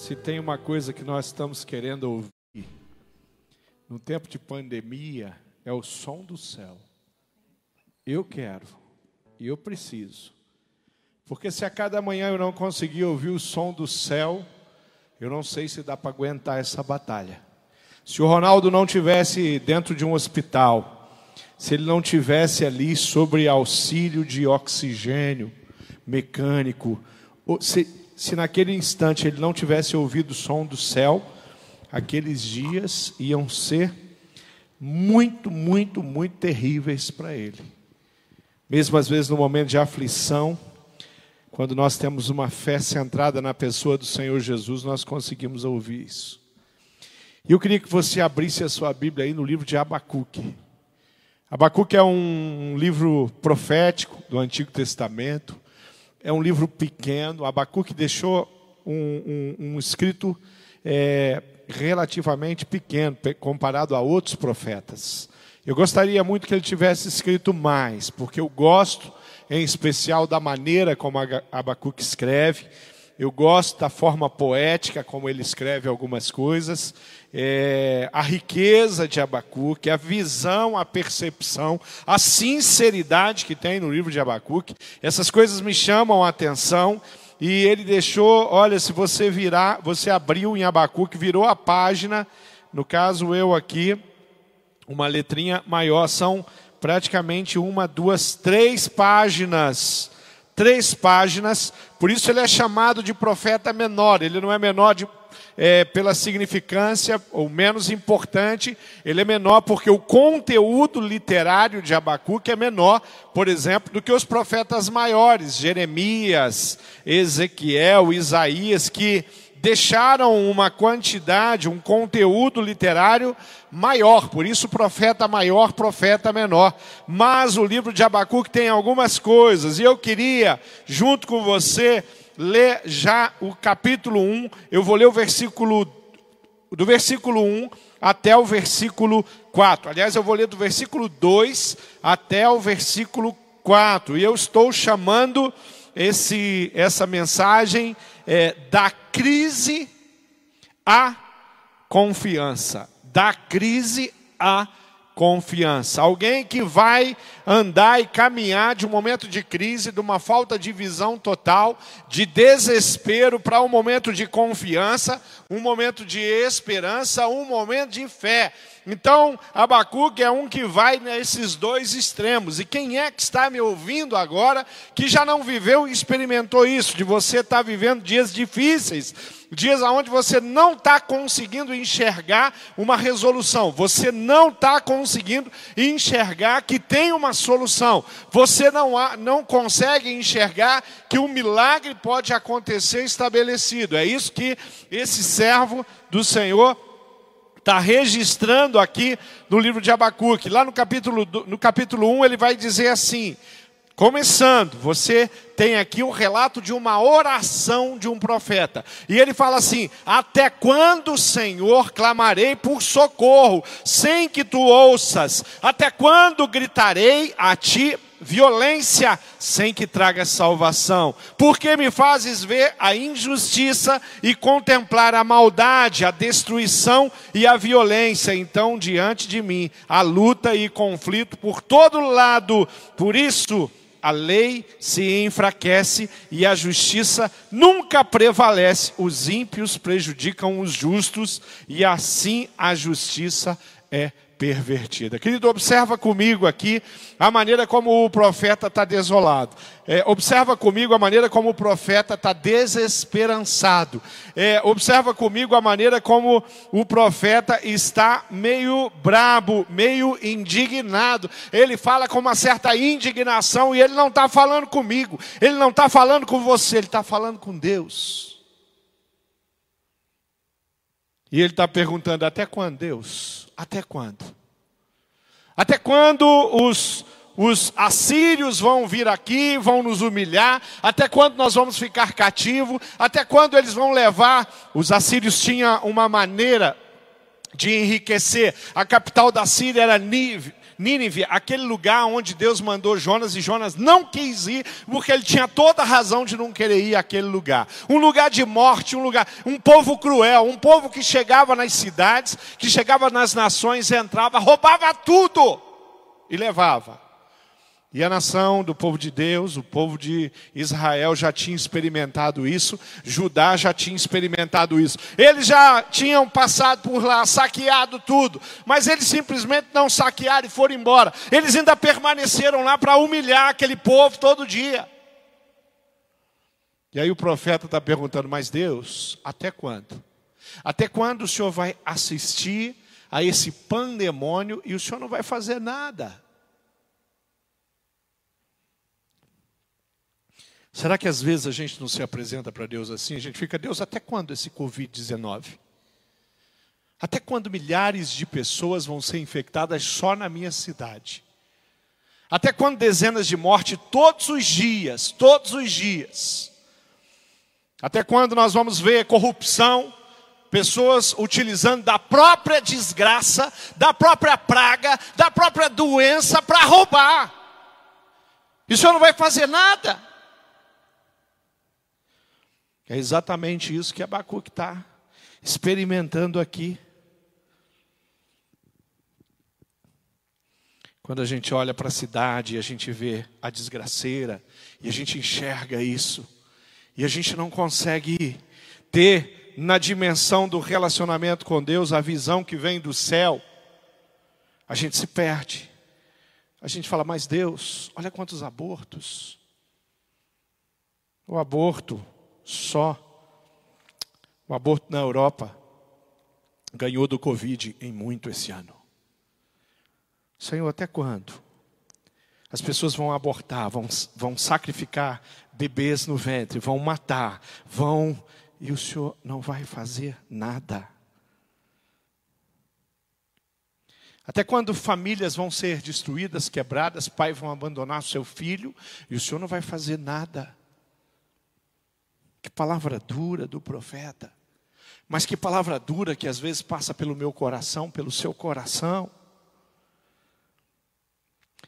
Se tem uma coisa que nós estamos querendo ouvir no tempo de pandemia, é o som do céu. Eu quero e eu preciso. Porque se a cada manhã eu não conseguir ouvir o som do céu, eu não sei se dá para aguentar essa batalha. Se o Ronaldo não tivesse dentro de um hospital, se ele não tivesse ali sobre auxílio de oxigênio mecânico, se, se naquele instante ele não tivesse ouvido o som do céu, aqueles dias iam ser muito, muito, muito terríveis para ele. Mesmo às vezes no momento de aflição, quando nós temos uma fé centrada na pessoa do Senhor Jesus, nós conseguimos ouvir isso. E eu queria que você abrisse a sua Bíblia aí no livro de Abacuque. Abacuque é um livro profético do Antigo Testamento, é um livro pequeno. Abacuque deixou um, um, um escrito é, relativamente pequeno comparado a outros profetas. Eu gostaria muito que ele tivesse escrito mais, porque eu gosto em especial da maneira como Abacuque escreve. Eu gosto da forma poética como ele escreve algumas coisas, é, a riqueza de Abacuque, a visão, a percepção, a sinceridade que tem no livro de Abacuque. Essas coisas me chamam a atenção. E ele deixou, olha, se você virar, você abriu em Abacuque, virou a página, no caso eu aqui, uma letrinha maior, são praticamente uma, duas, três páginas. Três páginas, por isso ele é chamado de profeta menor. Ele não é menor de, é, pela significância, ou menos importante, ele é menor porque o conteúdo literário de Abacuque é menor, por exemplo, do que os profetas maiores, Jeremias, Ezequiel, Isaías, que deixaram uma quantidade, um conteúdo literário maior, por isso profeta maior, profeta menor. Mas o livro de Abacuque tem algumas coisas, e eu queria, junto com você, ler já o capítulo 1. Eu vou ler o versículo do versículo 1 até o versículo 4. Aliás, eu vou ler do versículo 2 até o versículo 4. E eu estou chamando esse, essa mensagem é, da crise à confiança. Da crise à confiança. Alguém que vai andar e caminhar de um momento de crise, de uma falta de visão total, de desespero, para um momento de confiança, um momento de esperança, um momento de fé. Então, Abacuque é um que vai nesses dois extremos. E quem é que está me ouvindo agora que já não viveu e experimentou isso, de você estar tá vivendo dias difíceis, dias onde você não está conseguindo enxergar uma resolução, você não está conseguindo enxergar que tem uma solução, você não, há, não consegue enxergar que um milagre pode acontecer estabelecido. É isso que esse servo do Senhor está registrando aqui no livro de Abacuque. Lá no capítulo, no capítulo 1 ele vai dizer assim: começando, você tem aqui o relato de uma oração de um profeta. E ele fala assim: Até quando, Senhor, clamarei por socorro, sem que tu ouças? Até quando gritarei a ti violência sem que traga salvação? Porque me fazes ver a injustiça e contemplar a maldade, a destruição e a violência? Então, diante de mim, a luta e conflito por todo lado. Por isso, a lei se enfraquece e a justiça nunca prevalece. Os ímpios prejudicam os justos e assim a justiça é pervertida. Querido, observa comigo aqui a maneira como o profeta está desolado. É, observa comigo a maneira como o profeta está desesperançado. É, observa comigo a maneira como o profeta está meio brabo, meio indignado. Ele fala com uma certa indignação e ele não está falando comigo, ele não está falando com você, ele está falando com Deus. E ele está perguntando: até quando, Deus? Até quando? Até quando os, os assírios vão vir aqui, vão nos humilhar? Até quando nós vamos ficar cativos? Até quando eles vão levar? Os assírios tinham uma maneira de enriquecer. A capital da Síria era Nínive Nínive, aquele lugar onde Deus mandou Jonas e Jonas não quis ir, porque ele tinha toda a razão de não querer ir àquele lugar. Um lugar de morte, um lugar, um povo cruel, um povo que chegava nas cidades, que chegava nas nações, entrava, roubava tudo e levava. E a nação do povo de Deus, o povo de Israel já tinha experimentado isso, Judá já tinha experimentado isso. Eles já tinham passado por lá, saqueado tudo, mas eles simplesmente não saquearam e foram embora. Eles ainda permaneceram lá para humilhar aquele povo todo dia. E aí o profeta está perguntando: Mas Deus, até quando? Até quando o senhor vai assistir a esse pandemônio e o senhor não vai fazer nada? Será que às vezes a gente não se apresenta para Deus assim? A gente fica, Deus, até quando esse Covid-19? Até quando milhares de pessoas vão ser infectadas só na minha cidade? Até quando dezenas de mortes todos os dias, todos os dias? Até quando nós vamos ver corrupção, pessoas utilizando da própria desgraça, da própria praga, da própria doença para roubar? E o senhor não vai fazer nada? É exatamente isso que Abacuque está experimentando aqui. Quando a gente olha para a cidade e a gente vê a desgraceira, e a gente enxerga isso, e a gente não consegue ter na dimensão do relacionamento com Deus a visão que vem do céu, a gente se perde. A gente fala, mas Deus, olha quantos abortos. O aborto só. O aborto na Europa ganhou do Covid em muito esse ano. Senhor, até quando? As pessoas vão abortar, vão, vão sacrificar bebês no ventre, vão matar, vão. E o Senhor não vai fazer nada. Até quando famílias vão ser destruídas, quebradas, pais vão abandonar seu filho e o Senhor não vai fazer nada. Que palavra dura do profeta. Mas que palavra dura que às vezes passa pelo meu coração, pelo seu coração.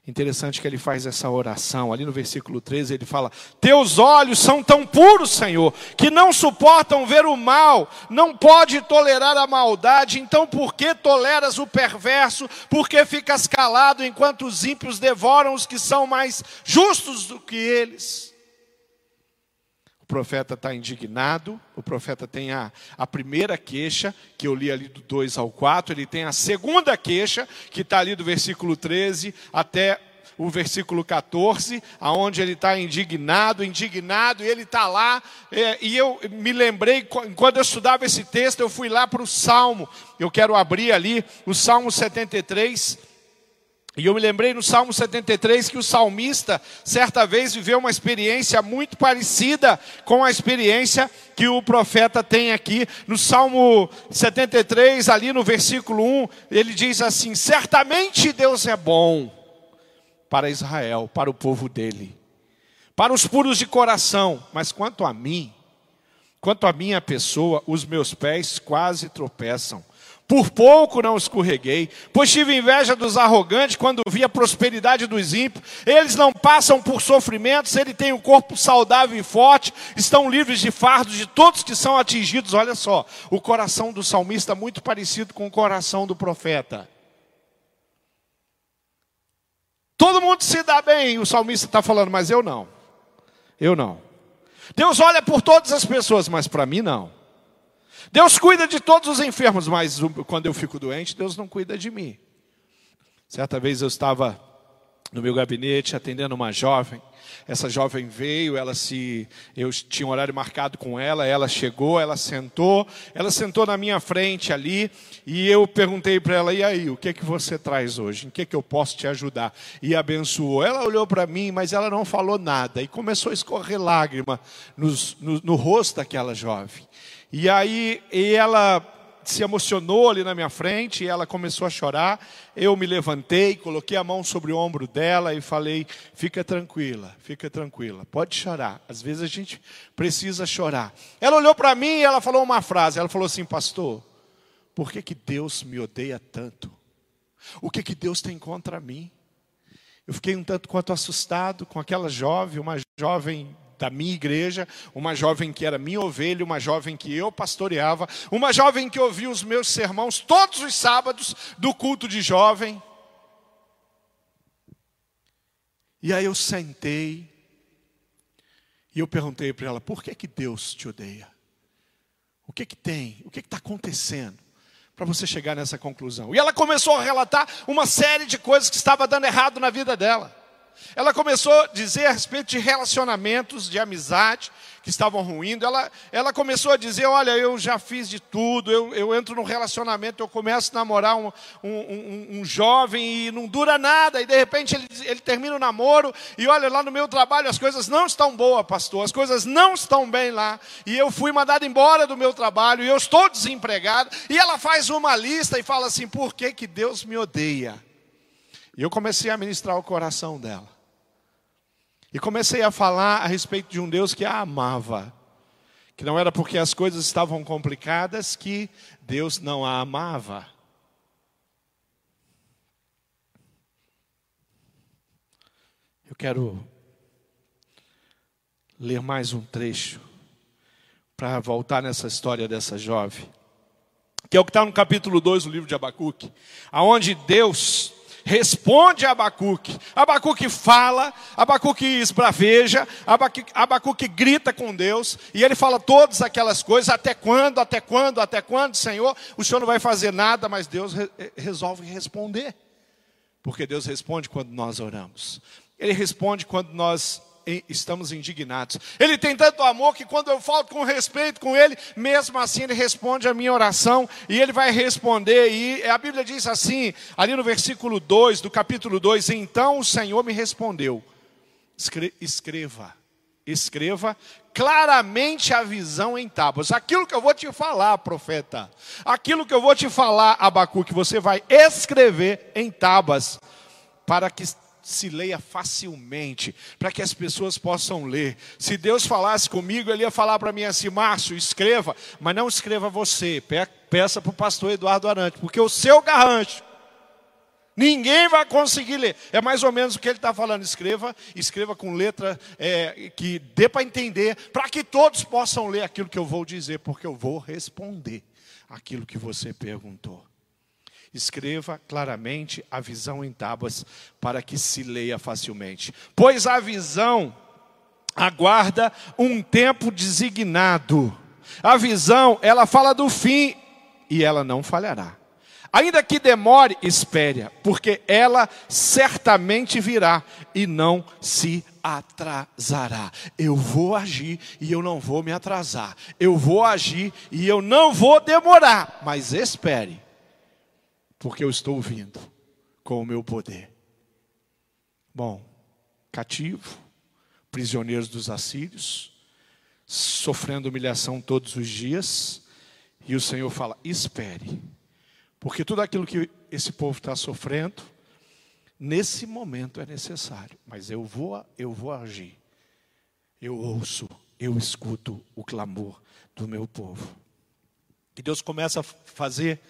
Interessante que ele faz essa oração, ali no versículo 13 ele fala: Teus olhos são tão puros, Senhor, que não suportam ver o mal, não pode tolerar a maldade, então por que toleras o perverso? Por que ficas calado enquanto os ímpios devoram os que são mais justos do que eles? Profeta está indignado, o profeta tem a, a primeira queixa, que eu li ali do 2 ao 4, ele tem a segunda queixa, que está ali do versículo 13 até o versículo 14, aonde ele está indignado, indignado, e ele está lá, é, e eu me lembrei, quando eu estudava esse texto, eu fui lá para o Salmo, eu quero abrir ali, o Salmo 73, e eu me lembrei no Salmo 73 que o salmista, certa vez, viveu uma experiência muito parecida com a experiência que o profeta tem aqui. No Salmo 73, ali no versículo 1, ele diz assim: Certamente Deus é bom para Israel, para o povo dele, para os puros de coração, mas quanto a mim, quanto a minha pessoa, os meus pés quase tropeçam. Por pouco não escorreguei, pois tive inveja dos arrogantes quando vi a prosperidade dos ímpios. Eles não passam por sofrimentos, ele tem um corpo saudável e forte, estão livres de fardos de todos que são atingidos. Olha só, o coração do salmista muito parecido com o coração do profeta. Todo mundo se dá bem, o salmista está falando, mas eu não. Eu não. Deus olha por todas as pessoas, mas para mim não. Deus cuida de todos os enfermos, mas quando eu fico doente, Deus não cuida de mim. Certa vez eu estava no meu gabinete atendendo uma jovem. Essa jovem veio, ela se, eu tinha um horário marcado com ela, ela chegou, ela sentou, ela sentou na minha frente ali, e eu perguntei para ela: "E aí, o que é que você traz hoje? Em que é que eu posso te ajudar?" E abençoou. Ela olhou para mim, mas ela não falou nada e começou a escorrer lágrima no, no, no rosto daquela jovem. E aí e ela se emocionou ali na minha frente, e ela começou a chorar. Eu me levantei, coloquei a mão sobre o ombro dela e falei: "Fica tranquila, fica tranquila. Pode chorar. Às vezes a gente precisa chorar". Ela olhou para mim e ela falou uma frase. Ela falou assim: "Pastor, por que que Deus me odeia tanto?" O que, que Deus tem contra mim? Eu fiquei um tanto quanto assustado com aquela jovem, uma jovem da minha igreja, uma jovem que era minha ovelha, uma jovem que eu pastoreava, uma jovem que ouvia os meus sermãos todos os sábados do culto de jovem. E aí eu sentei e eu perguntei para ela: por que, que Deus te odeia? O que, que tem? O que está acontecendo? Para você chegar nessa conclusão. E ela começou a relatar uma série de coisas que estava dando errado na vida dela. Ela começou a dizer a respeito de relacionamentos, de amizade que estavam ruindo. Ela, ela começou a dizer: Olha, eu já fiz de tudo, eu, eu entro num relacionamento, eu começo a namorar um, um, um, um jovem e não dura nada, e de repente ele, ele termina o namoro, e olha, lá no meu trabalho as coisas não estão boas, pastor, as coisas não estão bem lá, e eu fui mandado embora do meu trabalho, e eu estou desempregado. E ela faz uma lista e fala assim: Por que, que Deus me odeia? E eu comecei a ministrar o coração dela. E comecei a falar a respeito de um Deus que a amava. Que não era porque as coisas estavam complicadas que Deus não a amava. Eu quero ler mais um trecho para voltar nessa história dessa jovem, que é o que está no capítulo 2 do livro de Abacuque, aonde Deus responde a Abacuque. Abacuque fala, Abacuque esbraveja, Abacuque, Abacuque grita com Deus, e ele fala todas aquelas coisas, até quando, até quando, até quando, Senhor, o Senhor não vai fazer nada, mas Deus re resolve responder. Porque Deus responde quando nós oramos. Ele responde quando nós estamos indignados. Ele tem tanto amor que quando eu falo com respeito com ele, mesmo assim ele responde a minha oração e ele vai responder. E a Bíblia diz assim, ali no versículo 2 do capítulo 2: Então o Senhor me respondeu, escreva, escreva claramente a visão em tábuas. Aquilo que eu vou te falar, profeta, aquilo que eu vou te falar, Abacuque, você vai escrever em tábuas, para que se leia facilmente, para que as pessoas possam ler. Se Deus falasse comigo, Ele ia falar para mim assim: Márcio, escreva, mas não escreva você, peça para o pastor Eduardo Arante, porque o seu garrancho, ninguém vai conseguir ler. É mais ou menos o que ele está falando: escreva, escreva com letra é, que dê para entender, para que todos possam ler aquilo que eu vou dizer, porque eu vou responder aquilo que você perguntou. Escreva claramente a visão em tábuas para que se leia facilmente. Pois a visão aguarda um tempo designado. A visão, ela fala do fim e ela não falhará. Ainda que demore, espere, porque ela certamente virá e não se atrasará. Eu vou agir e eu não vou me atrasar. Eu vou agir e eu não vou demorar, mas espere porque eu estou vindo com o meu poder. Bom, cativo, prisioneiros dos assírios, sofrendo humilhação todos os dias, e o Senhor fala: espere, porque tudo aquilo que esse povo está sofrendo, nesse momento é necessário, mas eu vou, eu vou agir. Eu ouço, eu escuto o clamor do meu povo. E Deus começa a fazer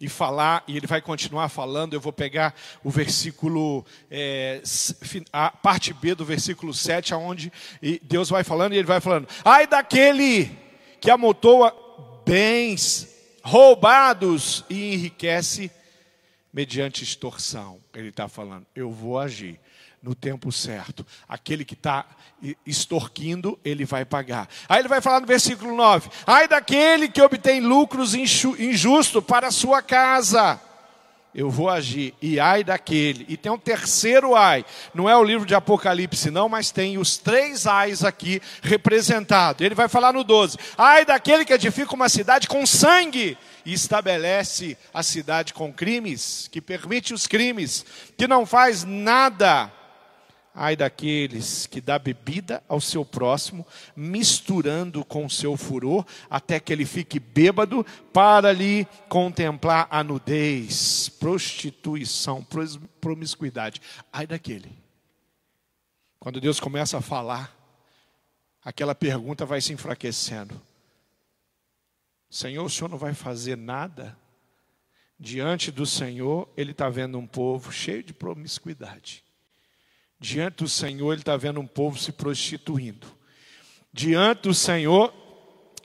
e falar, e ele vai continuar falando. Eu vou pegar o versículo, é, a parte B do versículo 7, aonde Deus vai falando, e ele vai falando: Ai daquele que amontoa bens roubados e enriquece mediante extorsão. Ele está falando: Eu vou agir no tempo certo. Aquele que está extorquindo, ele vai pagar. Aí ele vai falar no versículo 9: Ai daquele que obtém lucros injustos para a sua casa. Eu vou agir, e ai daquele. E tem um terceiro ai. Não é o livro de Apocalipse, não, mas tem os três ais aqui representados. Ele vai falar no 12: Ai daquele que edifica uma cidade com sangue e estabelece a cidade com crimes, que permite os crimes, que não faz nada Ai daqueles que dá bebida ao seu próximo, misturando com o seu furor, até que ele fique bêbado, para lhe contemplar a nudez, prostituição, promiscuidade. Ai daquele. Quando Deus começa a falar, aquela pergunta vai se enfraquecendo. Senhor, o Senhor não vai fazer nada? Diante do Senhor, ele está vendo um povo cheio de promiscuidade. Diante do Senhor, ele está vendo um povo se prostituindo. Diante do Senhor,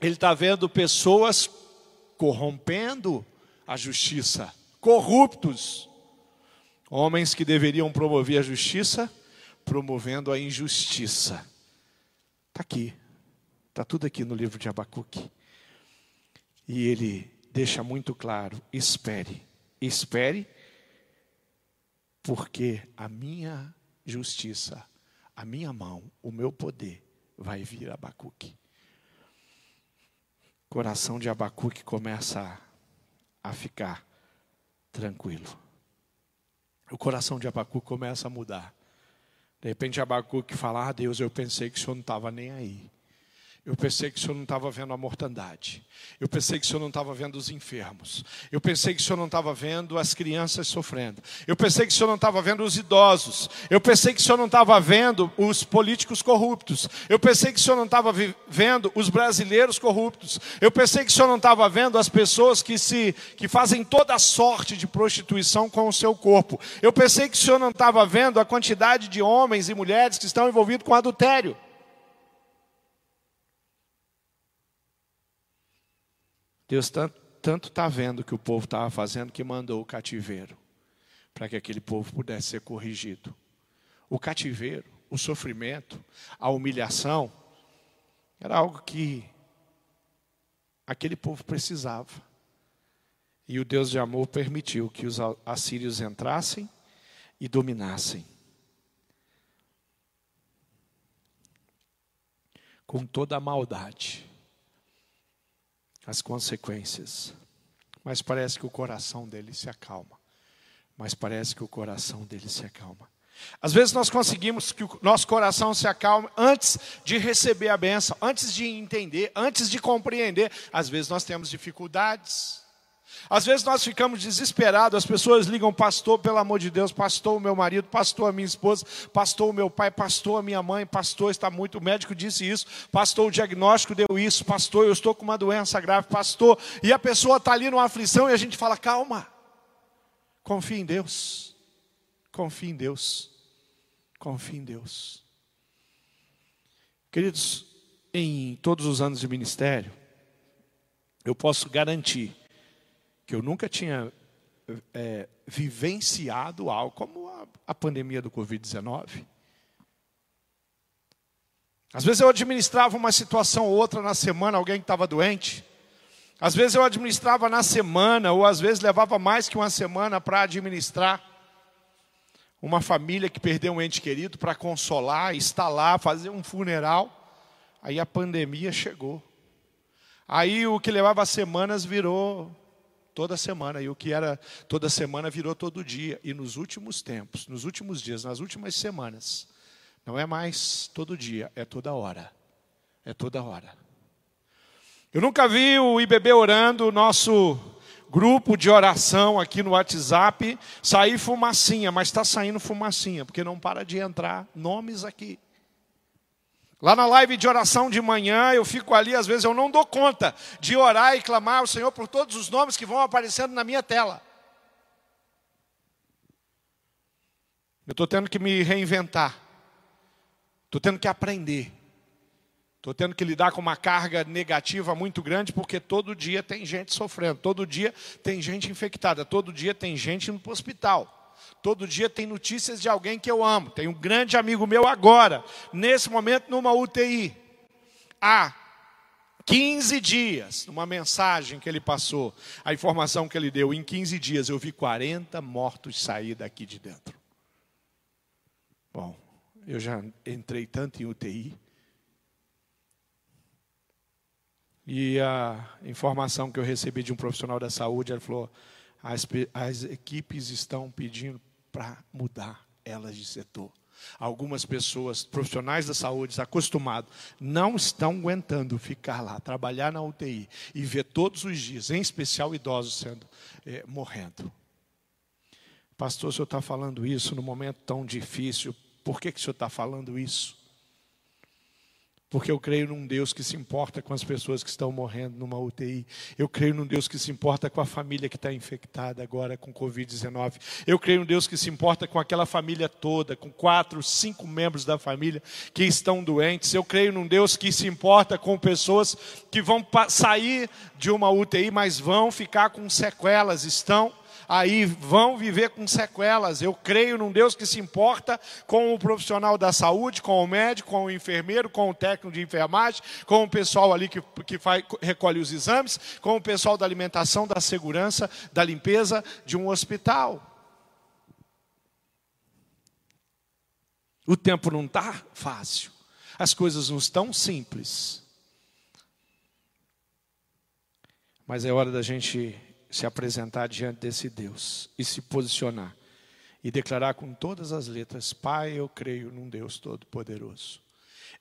ele está vendo pessoas corrompendo a justiça, corruptos. Homens que deveriam promover a justiça, promovendo a injustiça. Está aqui, está tudo aqui no livro de Abacuque. E ele deixa muito claro: espere, espere, porque a minha justiça, a minha mão, o meu poder vai vir Abacuque. O coração de Abacuque começa a, a ficar tranquilo. O coração de Abacuque começa a mudar. De repente Abacuque fala: Ah, Deus, eu pensei que o Senhor não estava nem aí. Eu pensei que o Senhor não estava vendo a mortandade. Eu pensei que o Senhor não estava vendo os enfermos. Eu pensei que o Senhor não estava vendo as crianças sofrendo. Eu pensei que o Senhor não estava vendo os idosos. Eu pensei que o Senhor não estava vendo os políticos corruptos. Eu pensei que o Senhor não estava vendo os brasileiros corruptos. Eu pensei que o Senhor não estava vendo as pessoas que se que fazem toda sorte de prostituição com o seu corpo. Eu pensei que o Senhor não estava vendo a quantidade de homens e mulheres que estão envolvidos com adultério. Deus tanto está vendo que o povo estava fazendo que mandou o cativeiro para que aquele povo pudesse ser corrigido. O cativeiro, o sofrimento, a humilhação, era algo que aquele povo precisava. E o Deus de amor permitiu que os assírios entrassem e dominassem. Com toda a maldade as consequências. Mas parece que o coração dele se acalma. Mas parece que o coração dele se acalma. Às vezes nós conseguimos que o nosso coração se acalme antes de receber a benção, antes de entender, antes de compreender. Às vezes nós temos dificuldades. Às vezes nós ficamos desesperados, as pessoas ligam, pastor, pelo amor de Deus, pastor, o meu marido, pastor, a minha esposa, pastor, o meu pai, pastor, a minha mãe, pastor, está muito, o médico disse isso, pastor, o diagnóstico deu isso, pastor, eu estou com uma doença grave, pastor, e a pessoa está ali numa aflição e a gente fala, calma, confie em Deus, confie em Deus, confie em Deus. Queridos, em todos os anos de ministério, eu posso garantir que eu nunca tinha é, vivenciado algo como a, a pandemia do Covid-19. Às vezes eu administrava uma situação ou outra na semana, alguém que estava doente. Às vezes eu administrava na semana, ou às vezes levava mais que uma semana para administrar uma família que perdeu um ente querido, para consolar, estar lá, fazer um funeral. Aí a pandemia chegou. Aí o que levava semanas virou toda semana. E o que era toda semana virou todo dia. E nos últimos tempos, nos últimos dias, nas últimas semanas, não é mais todo dia, é toda hora. É toda hora. Eu nunca vi o IBB orando, o nosso grupo de oração aqui no WhatsApp, sair fumacinha, mas está saindo fumacinha, porque não para de entrar nomes aqui. Lá na live de oração de manhã, eu fico ali, às vezes eu não dou conta de orar e clamar ao Senhor por todos os nomes que vão aparecendo na minha tela. Eu estou tendo que me reinventar, estou tendo que aprender, estou tendo que lidar com uma carga negativa muito grande, porque todo dia tem gente sofrendo, todo dia tem gente infectada, todo dia tem gente indo para o hospital. Todo dia tem notícias de alguém que eu amo. Tem um grande amigo meu agora, nesse momento, numa UTI. Há 15 dias, numa mensagem que ele passou, a informação que ele deu, em 15 dias eu vi 40 mortos sair daqui de dentro. Bom, eu já entrei tanto em UTI. E a informação que eu recebi de um profissional da saúde, ele falou: as, as equipes estão pedindo para mudar elas de setor. Algumas pessoas, profissionais da saúde, acostumados, não estão aguentando ficar lá, trabalhar na UTI e ver todos os dias, em especial idosos, sendo é, morrendo. Pastor, o senhor está falando isso num momento tão difícil, por que, que o senhor está falando isso? Porque eu creio num Deus que se importa com as pessoas que estão morrendo numa UTI. Eu creio num Deus que se importa com a família que está infectada agora com Covid-19. Eu creio num Deus que se importa com aquela família toda, com quatro, cinco membros da família que estão doentes. Eu creio num Deus que se importa com pessoas que vão sair de uma UTI, mas vão ficar com sequelas, estão aí vão viver com sequelas. Eu creio num Deus que se importa com o profissional da saúde, com o médico, com o enfermeiro, com o técnico de enfermagem, com o pessoal ali que, que faz, recolhe os exames, com o pessoal da alimentação, da segurança, da limpeza de um hospital. O tempo não está fácil, as coisas não estão simples. Mas é hora da gente se apresentar diante desse Deus e se posicionar e declarar com todas as letras: Pai, eu creio num Deus Todo-Poderoso.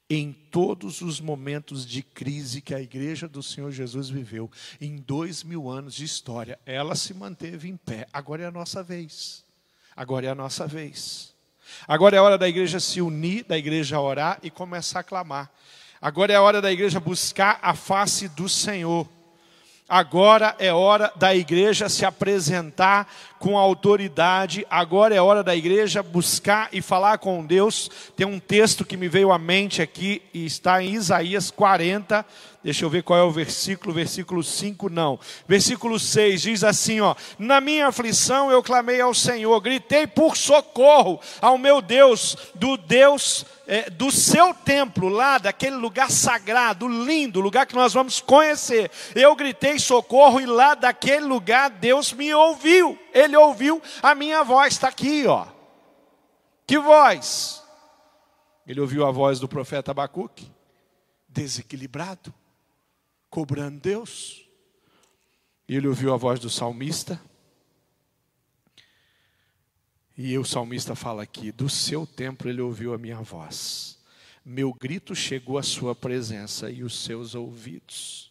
Em todos os momentos de crise que a igreja do Senhor Jesus viveu, em dois mil anos de história, ela se manteve em pé. Agora é a nossa vez. Agora é a nossa vez. Agora é a hora da igreja se unir, da igreja orar e começar a clamar. Agora é a hora da igreja buscar a face do Senhor. Agora é hora da igreja se apresentar com autoridade. Agora é hora da igreja buscar e falar com Deus. Tem um texto que me veio à mente aqui e está em Isaías 40, Deixa eu ver qual é o versículo, versículo 5 não. Versículo 6 diz assim, ó: Na minha aflição eu clamei ao Senhor, gritei por socorro ao meu Deus, do Deus é, do seu templo, lá daquele lugar sagrado, lindo, lugar que nós vamos conhecer. Eu gritei socorro e lá daquele lugar Deus me ouviu. Ele ouviu a minha voz, está aqui, ó. Que voz? Ele ouviu a voz do profeta Abacuque, desequilibrado cobrando Deus. E ele ouviu a voz do salmista. E o salmista fala aqui: do seu templo ele ouviu a minha voz. Meu grito chegou à sua presença e os seus ouvidos.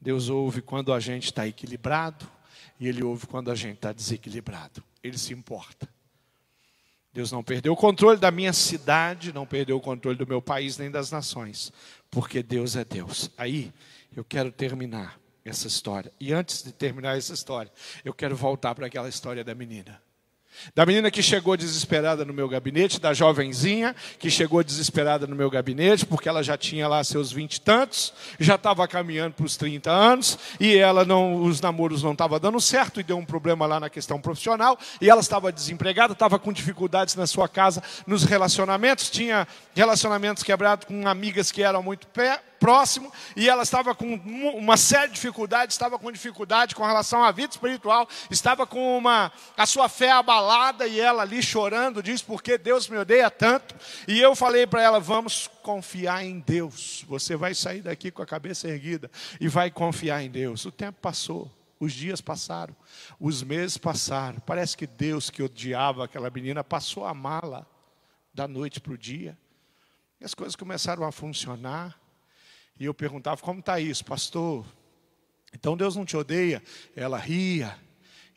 Deus ouve quando a gente está equilibrado e Ele ouve quando a gente está desequilibrado. Ele se importa. Deus não perdeu o controle da minha cidade, não perdeu o controle do meu país nem das nações, porque Deus é Deus. Aí eu quero terminar essa história. E antes de terminar essa história, eu quero voltar para aquela história da menina. Da menina que chegou desesperada no meu gabinete, da jovenzinha que chegou desesperada no meu gabinete, porque ela já tinha lá seus vinte e tantos, já estava caminhando para os 30 anos, e ela não, os namoros não estavam dando certo, e deu um problema lá na questão profissional, e ela estava desempregada, estava com dificuldades na sua casa, nos relacionamentos, tinha relacionamentos quebrados com amigas que eram muito pé, próximo e ela estava com uma série de dificuldades, estava com dificuldade com relação à vida espiritual, estava com uma a sua fé abalada e ela ali chorando, diz porque Deus me odeia tanto. E eu falei para ela, vamos confiar em Deus. Você vai sair daqui com a cabeça erguida e vai confiar em Deus. O tempo passou. Os dias passaram, os meses passaram. Parece que Deus que odiava aquela menina passou a mala da noite para o dia. E as coisas começaram a funcionar. E eu perguntava: como está isso, pastor? Então Deus não te odeia? Ela ria.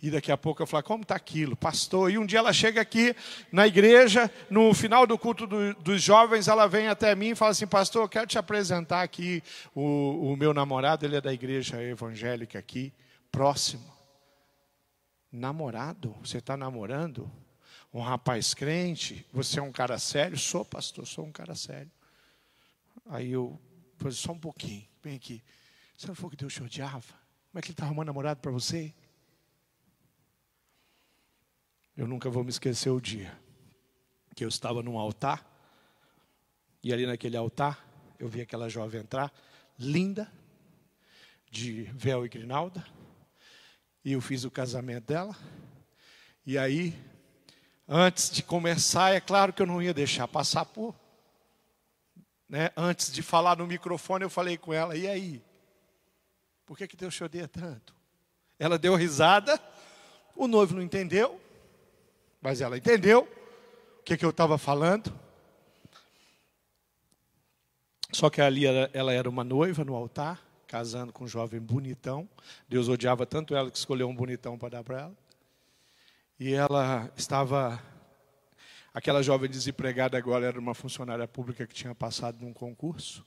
E daqui a pouco eu falava, como está aquilo, pastor? E um dia ela chega aqui na igreja, no final do culto do, dos jovens, ela vem até mim e fala assim, pastor, eu quero te apresentar aqui o, o meu namorado, ele é da igreja evangélica aqui, próximo. Namorado? Você está namorando? Um rapaz crente? Você é um cara sério? Sou, pastor, sou um cara sério. Aí eu Falei, só um pouquinho, vem aqui. Você não falou que Deus te odiava? Como é que ele está arrumando namorado para você? Eu nunca vou me esquecer o dia que eu estava num altar, e ali naquele altar eu vi aquela jovem entrar, linda, de véu e grinalda, e eu fiz o casamento dela, e aí, antes de começar, é claro que eu não ia deixar passar por né, antes de falar no microfone, eu falei com ela: e aí? Por que, que Deus te odeia tanto? Ela deu risada, o noivo não entendeu, mas ela entendeu o que, que eu estava falando. Só que ali ela, ela era uma noiva no altar, casando com um jovem bonitão. Deus odiava tanto ela que escolheu um bonitão para dar para ela. E ela estava Aquela jovem desempregada agora era uma funcionária pública que tinha passado num concurso.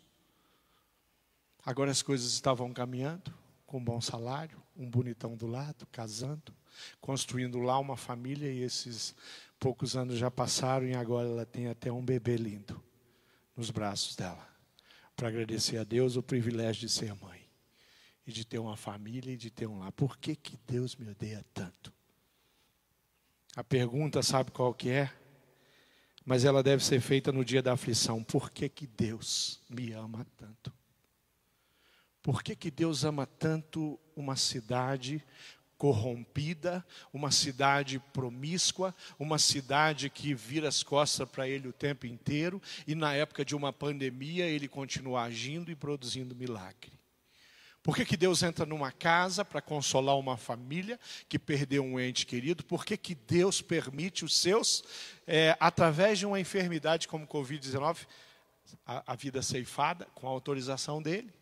Agora as coisas estavam caminhando, com um bom salário, um bonitão do lado, casando, construindo lá uma família e esses poucos anos já passaram e agora ela tem até um bebê lindo nos braços dela. Para agradecer a Deus o privilégio de ser mãe e de ter uma família e de ter um lar. Por que, que Deus me odeia tanto? A pergunta, sabe qual que é? Mas ela deve ser feita no dia da aflição. Por que, que Deus me ama tanto? Por que, que Deus ama tanto uma cidade corrompida, uma cidade promíscua, uma cidade que vira as costas para ele o tempo inteiro e na época de uma pandemia ele continua agindo e produzindo milagre? Por que, que Deus entra numa casa para consolar uma família que perdeu um ente querido? Por que, que Deus permite os seus, é, através de uma enfermidade como Covid-19, a, a vida ceifada com a autorização dele?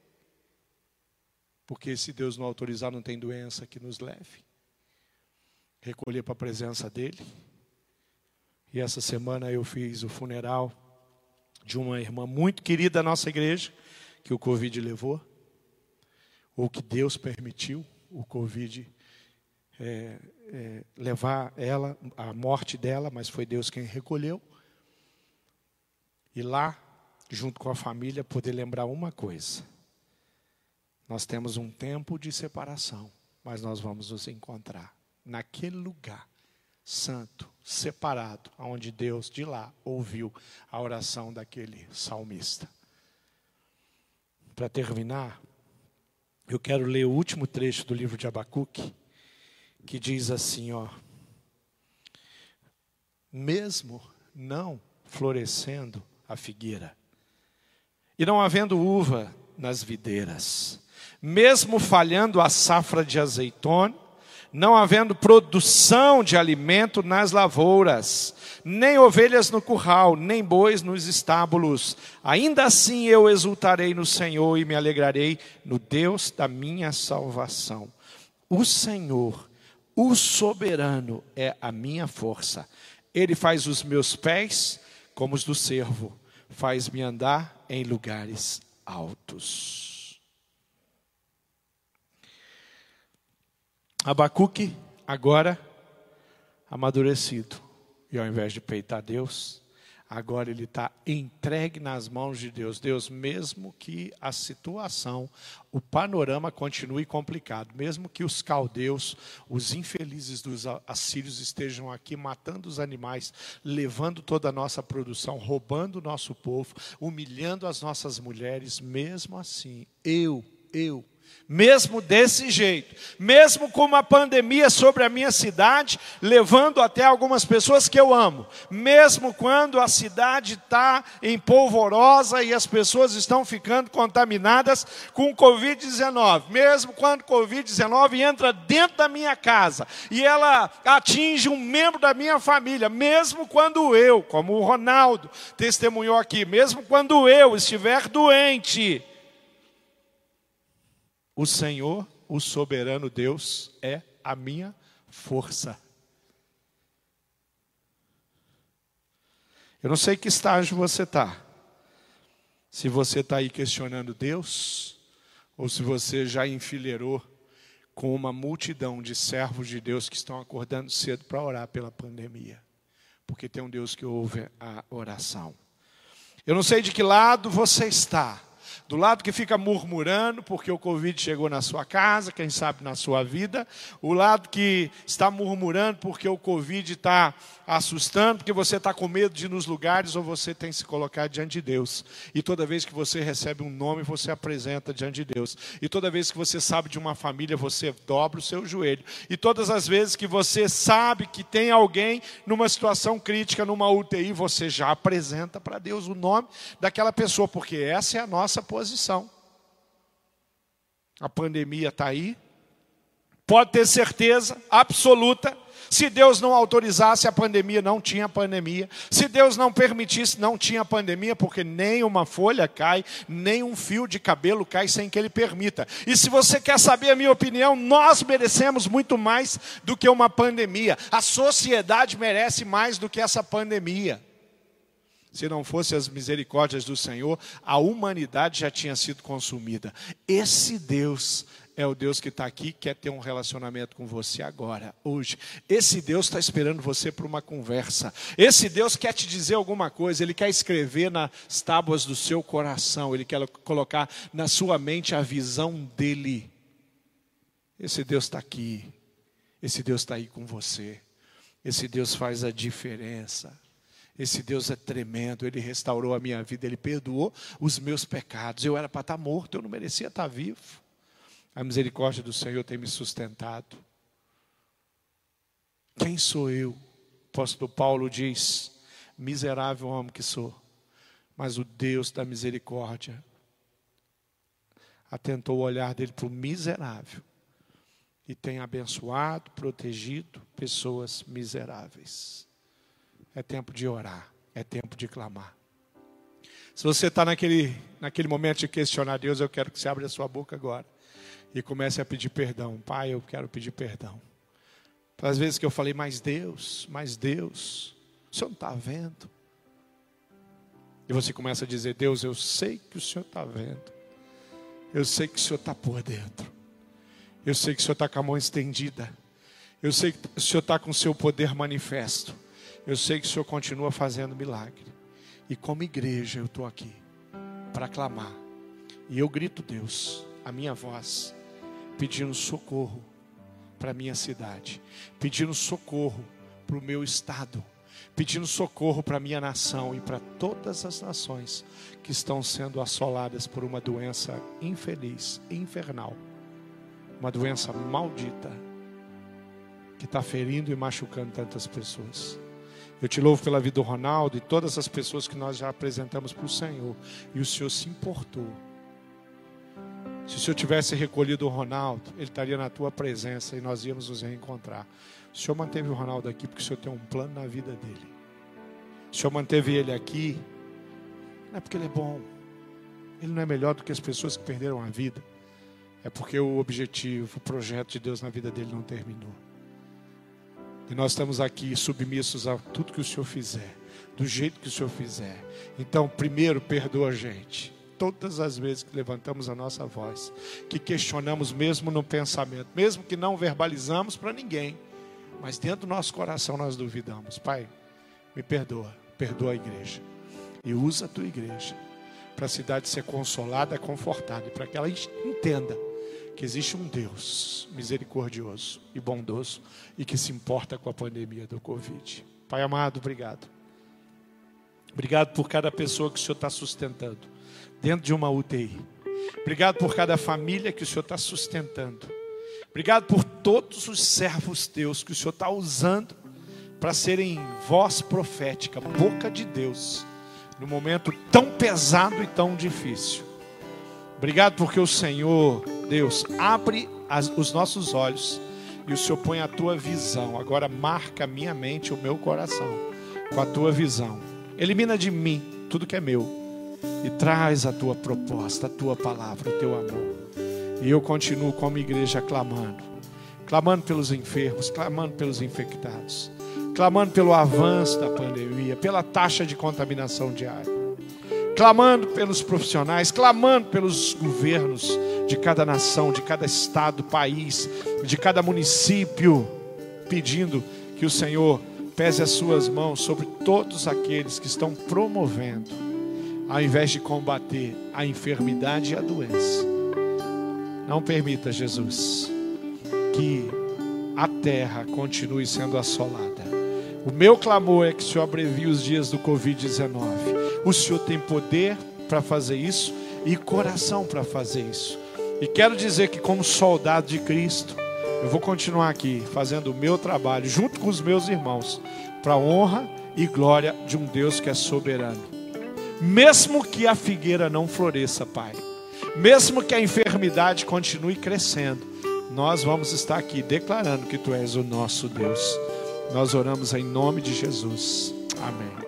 Porque se Deus não autorizar, não tem doença que nos leve. Recolher para a presença dele. E essa semana eu fiz o funeral de uma irmã muito querida da nossa igreja, que o Covid levou ou que Deus permitiu o Covid é, é, levar ela, a morte dela, mas foi Deus quem recolheu. E lá, junto com a família, poder lembrar uma coisa: nós temos um tempo de separação, mas nós vamos nos encontrar naquele lugar santo, separado, onde Deus de lá ouviu a oração daquele salmista. Para terminar, eu quero ler o último trecho do livro de Abacuque, que diz assim, ó: Mesmo não florescendo a figueira, e não havendo uva nas videiras, mesmo falhando a safra de azeitona, não havendo produção de alimento nas lavouras, nem ovelhas no curral, nem bois nos estábulos. Ainda assim eu exultarei no Senhor e me alegrarei no Deus da minha salvação. O Senhor, o soberano, é a minha força. Ele faz os meus pés como os do servo, faz-me andar em lugares altos. Abacuque, agora amadurecido, e ao invés de peitar Deus, agora ele está entregue nas mãos de Deus. Deus, mesmo que a situação, o panorama continue complicado, mesmo que os caldeus, os infelizes dos assírios estejam aqui matando os animais, levando toda a nossa produção, roubando o nosso povo, humilhando as nossas mulheres, mesmo assim, eu, eu, mesmo desse jeito, mesmo com uma pandemia sobre a minha cidade, levando até algumas pessoas que eu amo, mesmo quando a cidade está em polvorosa e as pessoas estão ficando contaminadas com Covid-19, mesmo quando Covid-19 entra dentro da minha casa e ela atinge um membro da minha família, mesmo quando eu, como o Ronaldo testemunhou aqui, mesmo quando eu estiver doente, o Senhor, o soberano Deus, é a minha força. Eu não sei que estágio você está. Se você está aí questionando Deus, ou se você já enfileirou com uma multidão de servos de Deus que estão acordando cedo para orar pela pandemia. Porque tem um Deus que ouve a oração. Eu não sei de que lado você está do lado que fica murmurando porque o Covid chegou na sua casa, quem sabe na sua vida, o lado que está murmurando porque o Covid está assustando, porque você está com medo de ir nos lugares ou você tem que se colocar diante de Deus. E toda vez que você recebe um nome, você apresenta diante de Deus. E toda vez que você sabe de uma família, você dobra o seu joelho. E todas as vezes que você sabe que tem alguém numa situação crítica, numa UTI, você já apresenta para Deus o nome daquela pessoa, porque essa é a nossa posição. A pandemia está aí, Pode ter certeza absoluta se Deus não autorizasse a pandemia, não tinha pandemia. Se Deus não permitisse, não tinha pandemia, porque nem uma folha cai, nem um fio de cabelo cai sem que Ele permita. E se você quer saber a minha opinião, nós merecemos muito mais do que uma pandemia. A sociedade merece mais do que essa pandemia. Se não fossem as misericórdias do Senhor, a humanidade já tinha sido consumida. Esse Deus é o Deus que está aqui, quer ter um relacionamento com você agora, hoje. Esse Deus está esperando você para uma conversa. Esse Deus quer te dizer alguma coisa, Ele quer escrever nas tábuas do seu coração, Ele quer colocar na sua mente a visão dEle. Esse Deus está aqui, esse Deus está aí com você, esse Deus faz a diferença. Esse Deus é tremendo, Ele restaurou a minha vida, Ele perdoou os meus pecados. Eu era para estar morto, eu não merecia estar vivo. A misericórdia do Senhor tem me sustentado. Quem sou eu? O apóstolo Paulo diz: miserável homem que sou, mas o Deus da misericórdia atentou o olhar dele para o miserável e tem abençoado, protegido pessoas miseráveis. É tempo de orar, é tempo de clamar. Se você está naquele, naquele momento de questionar Deus, eu quero que você abra a sua boca agora e comece a pedir perdão. Pai, eu quero pedir perdão. Para as vezes que eu falei, mas Deus, mas Deus, o Senhor não está vendo. E você começa a dizer, Deus, eu sei que o Senhor está vendo. Eu sei que o Senhor está por dentro. Eu sei que o Senhor está com a mão estendida. Eu sei que o Senhor está com o seu poder manifesto. Eu sei que o Senhor continua fazendo milagre. E como igreja eu estou aqui para clamar. E eu grito, Deus, a minha voz pedindo socorro para a minha cidade, pedindo socorro para o meu estado, pedindo socorro para a minha nação e para todas as nações que estão sendo assoladas por uma doença infeliz, infernal, uma doença maldita, que está ferindo e machucando tantas pessoas. Eu te louvo pela vida do Ronaldo e todas as pessoas que nós já apresentamos para o Senhor, e o Senhor se importou se o Senhor tivesse recolhido o Ronaldo, ele estaria na tua presença e nós íamos nos reencontrar. O Senhor manteve o Ronaldo aqui porque o Senhor tem um plano na vida dele. O Senhor manteve ele aqui, não é porque ele é bom, ele não é melhor do que as pessoas que perderam a vida, é porque o objetivo, o projeto de Deus na vida dele não terminou. E nós estamos aqui submissos a tudo que o Senhor fizer, do jeito que o Senhor fizer. Então, primeiro, perdoa a gente todas as vezes que levantamos a nossa voz, que questionamos mesmo no pensamento, mesmo que não verbalizamos para ninguém, mas dentro do nosso coração nós duvidamos. Pai, me perdoa, perdoa a igreja e usa a tua igreja para a cidade ser consolada, confortada e para que ela entenda que existe um Deus misericordioso e bondoso e que se importa com a pandemia do Covid. Pai amado, obrigado. Obrigado por cada pessoa que o Senhor está sustentando dentro de uma UTI. Obrigado por cada família que o Senhor está sustentando. Obrigado por todos os servos teus que o Senhor está usando para serem voz profética, boca de Deus, no momento tão pesado e tão difícil. Obrigado porque o Senhor, Deus, abre as, os nossos olhos e o Senhor põe a tua visão. Agora marca a minha mente, o meu coração, com a tua visão. Elimina de mim tudo que é meu e traz a tua proposta, a tua palavra, o teu amor. E eu continuo como igreja clamando, clamando pelos enfermos, clamando pelos infectados, clamando pelo avanço da pandemia, pela taxa de contaminação diária, clamando pelos profissionais, clamando pelos governos de cada nação, de cada estado, país, de cada município, pedindo que o Senhor pese as suas mãos sobre todos aqueles que estão promovendo ao invés de combater a enfermidade e a doença. Não permita, Jesus, que a terra continue sendo assolada. O meu clamor é que o Senhor abrevie os dias do Covid-19. O Senhor tem poder para fazer isso e coração para fazer isso. E quero dizer que, como soldado de Cristo, eu vou continuar aqui fazendo o meu trabalho junto com os meus irmãos, para a honra e glória de um Deus que é soberano mesmo que a figueira não floresça, Pai, mesmo que a enfermidade continue crescendo, nós vamos estar aqui declarando que tu és o nosso Deus. Nós oramos em nome de Jesus. Amém.